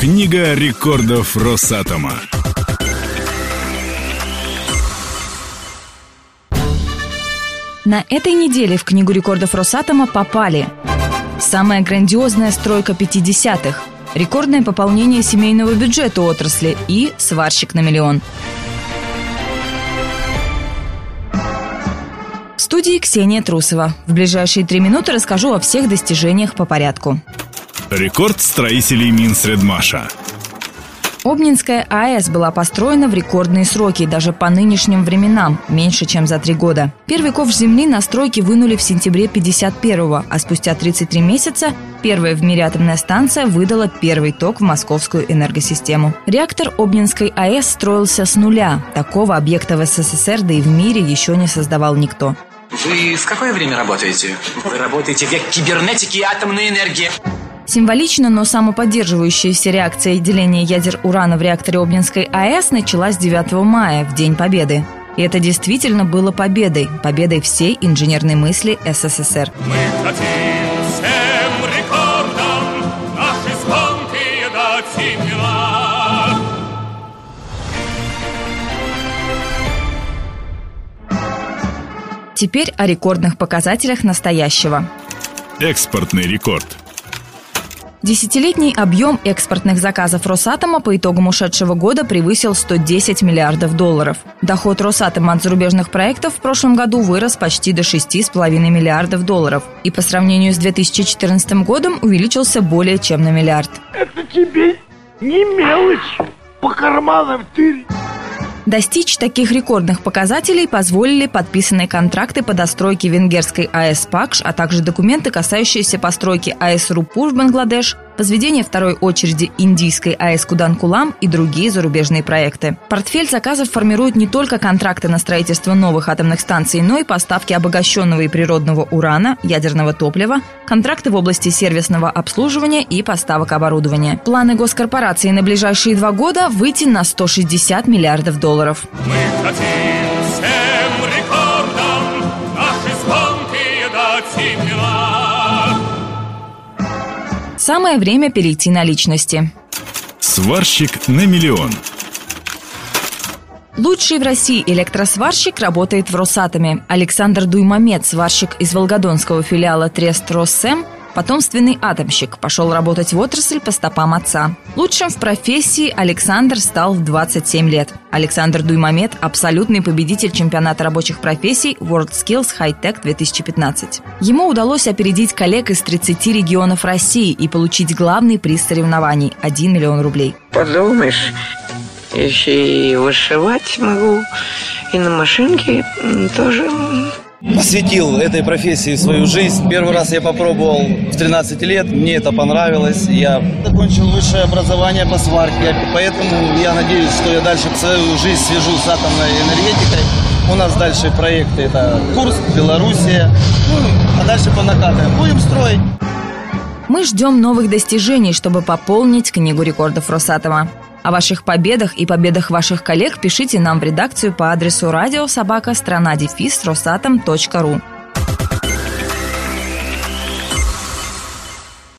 Книга рекордов Росатома. На этой неделе в Книгу рекордов Росатома попали Самая грандиозная стройка 50-х, рекордное пополнение семейного бюджета отрасли и сварщик на миллион. В студии Ксения Трусова. В ближайшие три минуты расскажу о всех достижениях по порядку. Рекорд строителей Минсредмаша. Обнинская АЭС была построена в рекордные сроки, даже по нынешним временам, меньше, чем за три года. Первый ковш земли на стройке вынули в сентябре 51-го, а спустя 33 месяца первая в мире атомная станция выдала первый ток в московскую энергосистему. Реактор Обнинской АЭС строился с нуля. Такого объекта в СССР, да и в мире еще не создавал никто. Вы в какое время работаете? Вы работаете в век кибернетики и атомной энергии. Символично, но самоподдерживающаяся реакция деления ядер урана в реакторе Обнинской АЭС началась 9 мая, в День Победы. И это действительно было победой, победой всей инженерной мысли СССР. Мы хотим всем рекордам наши звонкие дать имена. Теперь о рекордных показателях настоящего. Экспортный рекорд – Десятилетний объем экспортных заказов Росатома по итогам ушедшего года превысил 110 миллиардов долларов. Доход Росатома от зарубежных проектов в прошлом году вырос почти до 6,5 миллиардов долларов и по сравнению с 2014 годом увеличился более чем на миллиард. Это тебе не мелочь по карманам тырить. Достичь таких рекордных показателей позволили подписанные контракты по достройке венгерской АЭС «Пакш», а также документы, касающиеся постройки АЭС «Рупур» в Бангладеш, возведения второй очереди индийской АЭС «Кудан-Кулам» и другие зарубежные проекты. Портфель заказов формирует не только контракты на строительство новых атомных станций, но и поставки обогащенного и природного урана, ядерного топлива, контракты в области сервисного обслуживания и поставок оборудования. Планы госкорпорации на ближайшие два года – выйти на 160 миллиардов долларов. Мы хотим Самое время перейти на личности. Сварщик на миллион. Лучший в России электросварщик работает в Росатоме. Александр Дуймамед, сварщик из волгодонского филиала Трест Россем, Потомственный атомщик пошел работать в отрасль по стопам отца. Лучшим в профессии Александр стал в 27 лет. Александр Дуймамед – абсолютный победитель чемпионата рабочих профессий World Skills High Tech 2015. Ему удалось опередить коллег из 30 регионов России и получить главный приз соревнований – 1 миллион рублей. Подумаешь, еще и вышивать могу, и на машинке тоже посвятил этой профессии свою жизнь. Первый раз я попробовал в 13 лет, мне это понравилось. Я закончил высшее образование по сварке, поэтому я надеюсь, что я дальше свою жизнь свяжу с атомной энергетикой. У нас дальше проекты это Курск, Белоруссия, ну, а дальше по накатам. Будем строить. Мы ждем новых достижений, чтобы пополнить книгу рекордов Росатома. О ваших победах и победах ваших коллег пишите нам в редакцию по адресу радиособака страна дефис росатом.ру.